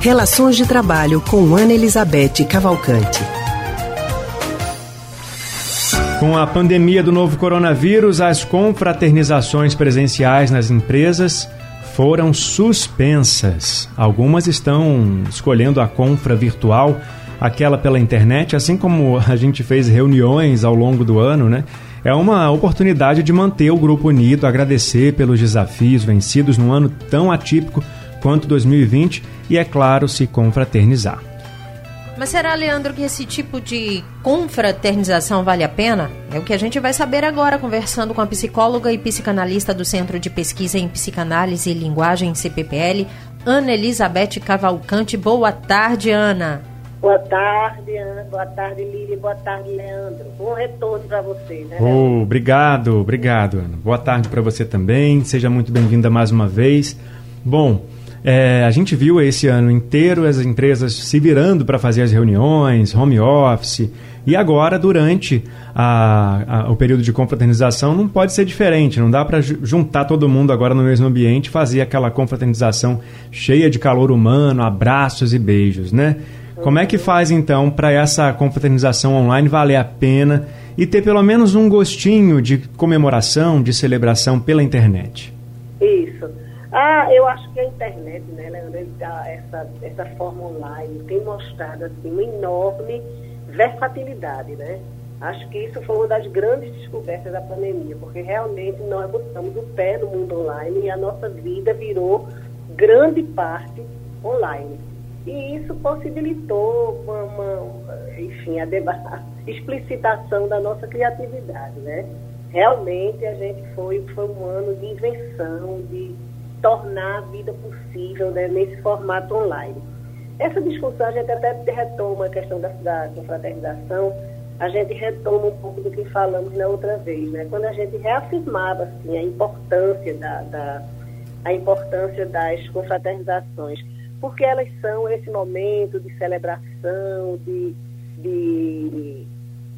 Relações de Trabalho com Ana Elizabeth Cavalcante. Com a pandemia do novo coronavírus, as confraternizações presenciais nas empresas foram suspensas. Algumas estão escolhendo a confra virtual, aquela pela internet, assim como a gente fez reuniões ao longo do ano, né? É uma oportunidade de manter o grupo unido, agradecer pelos desafios vencidos num ano tão atípico quanto 2020 e, é claro, se confraternizar. Mas será, Leandro, que esse tipo de confraternização vale a pena? É o que a gente vai saber agora, conversando com a psicóloga e psicanalista do Centro de Pesquisa em Psicanálise e Linguagem, CPPL, Ana Elizabeth Cavalcante. Boa tarde, Ana. Boa tarde, Ana. Boa tarde, Lili. Boa tarde, Leandro. Bom retorno para você, né? Oh, obrigado, obrigado, Ana. Boa tarde para você também. Seja muito bem-vinda mais uma vez. Bom, é, a gente viu esse ano inteiro as empresas se virando para fazer as reuniões, home office, e agora, durante a, a, o período de confraternização, não pode ser diferente. Não dá para juntar todo mundo agora no mesmo ambiente fazer aquela confraternização cheia de calor humano, abraços e beijos, né? Como é que faz então para essa confraternização online valer a pena e ter pelo menos um gostinho de comemoração, de celebração pela internet? Isso. Ah, eu acho que a internet, né, Leandro, essa, essa forma online tem mostrado assim, uma enorme versatilidade, né? Acho que isso foi uma das grandes descobertas da pandemia, porque realmente nós botamos o pé no mundo online e a nossa vida virou grande parte online. E isso possibilitou uma, uma enfim, a, a explicitação da nossa criatividade, né? Realmente a gente foi, foi um ano de invenção, de tornar a vida possível né, nesse formato online. Essa discussão, a gente até retoma a questão da, da confraternização, a gente retoma um pouco do que falamos na outra vez, né? quando a gente reafirmava assim, a importância da, da a importância das confraternizações, porque elas são esse momento de celebração, de, de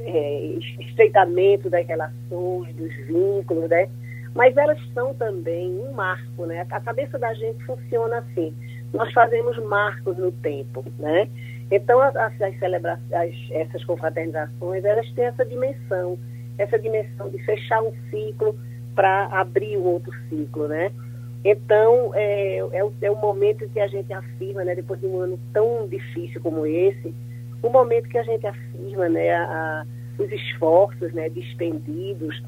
é, estreitamento das relações, dos vínculos, né? Mas elas são também um marco, né? A cabeça da gente funciona assim. Nós fazemos marcos no tempo, né? Então, as, as celebrações, essas confraternizações, elas têm essa dimensão, essa dimensão de fechar um ciclo para abrir um outro ciclo, né? Então, é, é, o, é o momento que a gente afirma, né, depois de um ano tão difícil como esse, o momento que a gente afirma né, a, a, os esforços né, despendidos,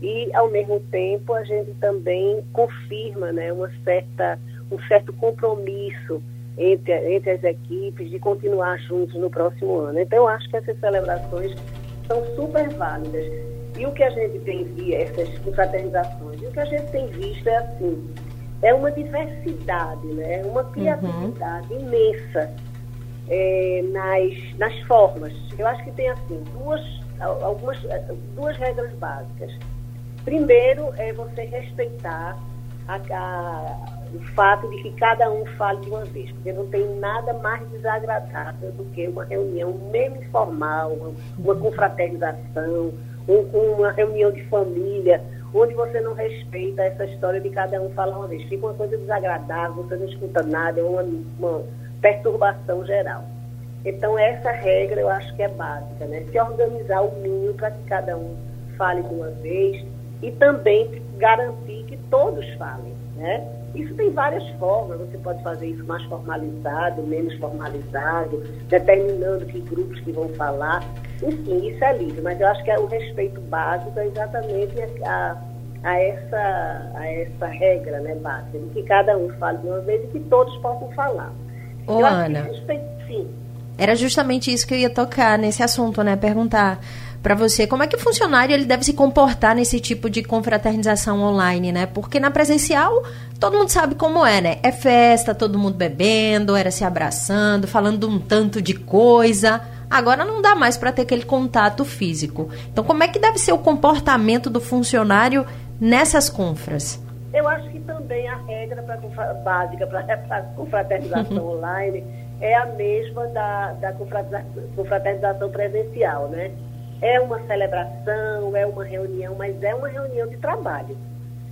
e, ao mesmo tempo, a gente também confirma né, uma certa, um certo compromisso entre, entre as equipes de continuar juntos no próximo ano. Então, eu acho que essas celebrações são super válidas. E o que a gente tem visto, essas confraternizações, e o que a gente tem visto é assim, é uma diversidade, né? uma uhum. criatividade uhum. imensa é, nas, nas formas. Eu acho que tem assim duas, algumas, duas regras básicas. Primeiro é você respeitar a, a, o fato de que cada um fale de uma vez, porque não tem nada mais desagradável do que uma reunião mesmo informal, uma, confraternização, um, uma reunião de família, onde você não respeita essa história de cada um falar uma vez. Fica uma coisa desagradável, você não escuta nada, é uma, uma perturbação geral. Então, essa regra eu acho que é básica, né? Se organizar o mínimo para que cada um fale de uma vez, e também garantir que todos falem, né? Isso tem várias formas, você pode fazer isso mais formalizado, menos formalizado, determinando que grupos que vão falar, enfim, isso é livre, mas eu acho que é o respeito básico é exatamente a, a, essa, a essa regra né, básica, de que cada um fale de uma vez e que todos possam falar. Ô, Ana, sim. era justamente isso que eu ia tocar nesse assunto, né? Perguntar para você como é que o funcionário ele deve se comportar nesse tipo de confraternização online, né? Porque na presencial todo mundo sabe como é, né? É festa, todo mundo bebendo, era se abraçando, falando um tanto de coisa. Agora não dá mais para ter aquele contato físico. Então, como é que deve ser o comportamento do funcionário nessas confras? Eu acho que também a regra pra, básica para a confraternização online é a mesma da, da confraternização presencial, né? É uma celebração, é uma reunião, mas é uma reunião de trabalho.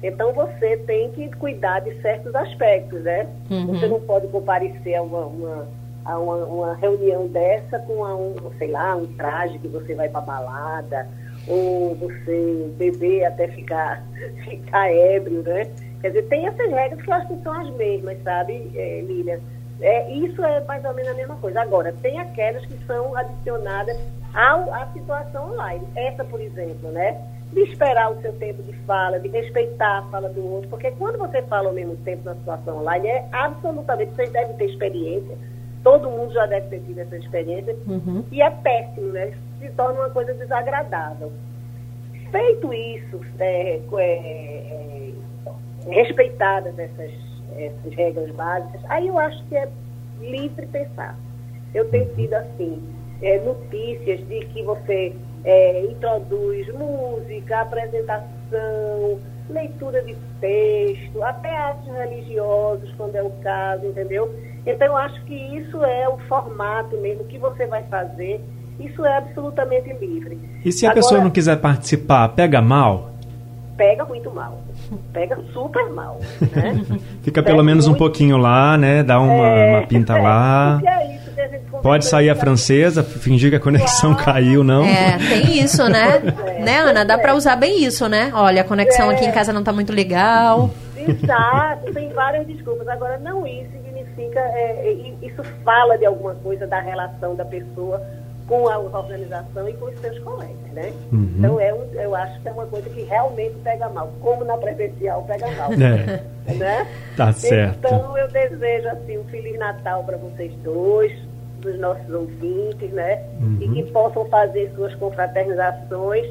Então você tem que cuidar de certos aspectos, né? Uhum. Você não pode comparecer a uma, uma a uma, uma, reunião dessa com a um, sei lá, um traje que você vai para balada, ou você beber até ficar, ficar ébrio, né? Quer dizer, tem essas regras que eu acho que são as mesmas, sabe, é, Lília? É, isso é mais ou menos a mesma coisa. Agora, tem aquelas que são adicionadas ao, à situação online. Essa, por exemplo, né? De esperar o seu tempo de fala, de respeitar a fala do outro, porque quando você fala ao mesmo tempo na situação online, é absolutamente, vocês devem ter experiência, todo mundo já deve ter tido essa experiência, uhum. e é péssimo, né? Se torna uma coisa desagradável. Feito isso, é, é, é, respeitadas essas essas regras básicas, aí eu acho que é livre pensar. Eu tenho tido, assim, é, notícias de que você é, introduz música, apresentação, leitura de texto, até atos religiosos, quando é o caso, entendeu? Então, eu acho que isso é o formato mesmo que você vai fazer. Isso é absolutamente livre. E se a Agora, pessoa não quiser participar, pega mal? Pega muito mal pega super mal. Né? Fica pelo menos muito... um pouquinho lá, né? Dá uma, é, uma pinta é, lá. É isso Pode sair a francesa, fingir que a conexão claro. caiu, não? É, tem isso, né? É, né, Ana? Dá para usar bem isso, né? Olha, a conexão aqui em é. casa não está muito legal. Exato, tem várias desculpas. Agora, não isso significa, é, isso fala de alguma coisa da relação da pessoa com a organização e com os seus colegas, né? Uhum. Então, é, eu acho que é uma coisa que realmente pega mal, como na presencial pega mal. É. Né? Tá certo. Então, eu desejo, assim, um Feliz Natal para vocês dois, dos nossos ouvintes, né? Uhum. E que possam fazer suas confraternizações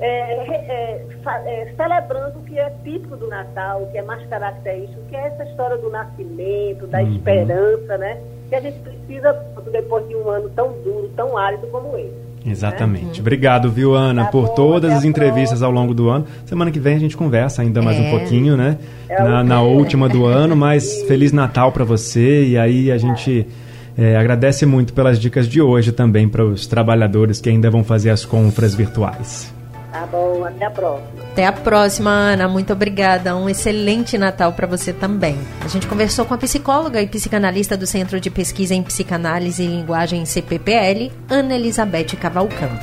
é, é, é, celebrando o que é típico do Natal, o que é mais característico, que é essa história do nascimento, da uhum. esperança, né? Que a gente precisa depois de um ano tão duro, tão árido como esse. Né? Exatamente. Né? Obrigado, viu, Ana, tá por bom, todas as entrevistas ao longo do ano. Semana que vem a gente conversa ainda mais um é. pouquinho, né? É na, na última do ano, mas Feliz Natal para você. E aí a gente é, agradece muito pelas dicas de hoje também para os trabalhadores que ainda vão fazer as compras virtuais. Tá bom, até a próxima. Até a próxima, Ana. Muito obrigada. Um excelente Natal para você também. A gente conversou com a psicóloga e psicanalista do Centro de Pesquisa em Psicanálise e Linguagem CPPL, Ana Elizabeth Cavalcante.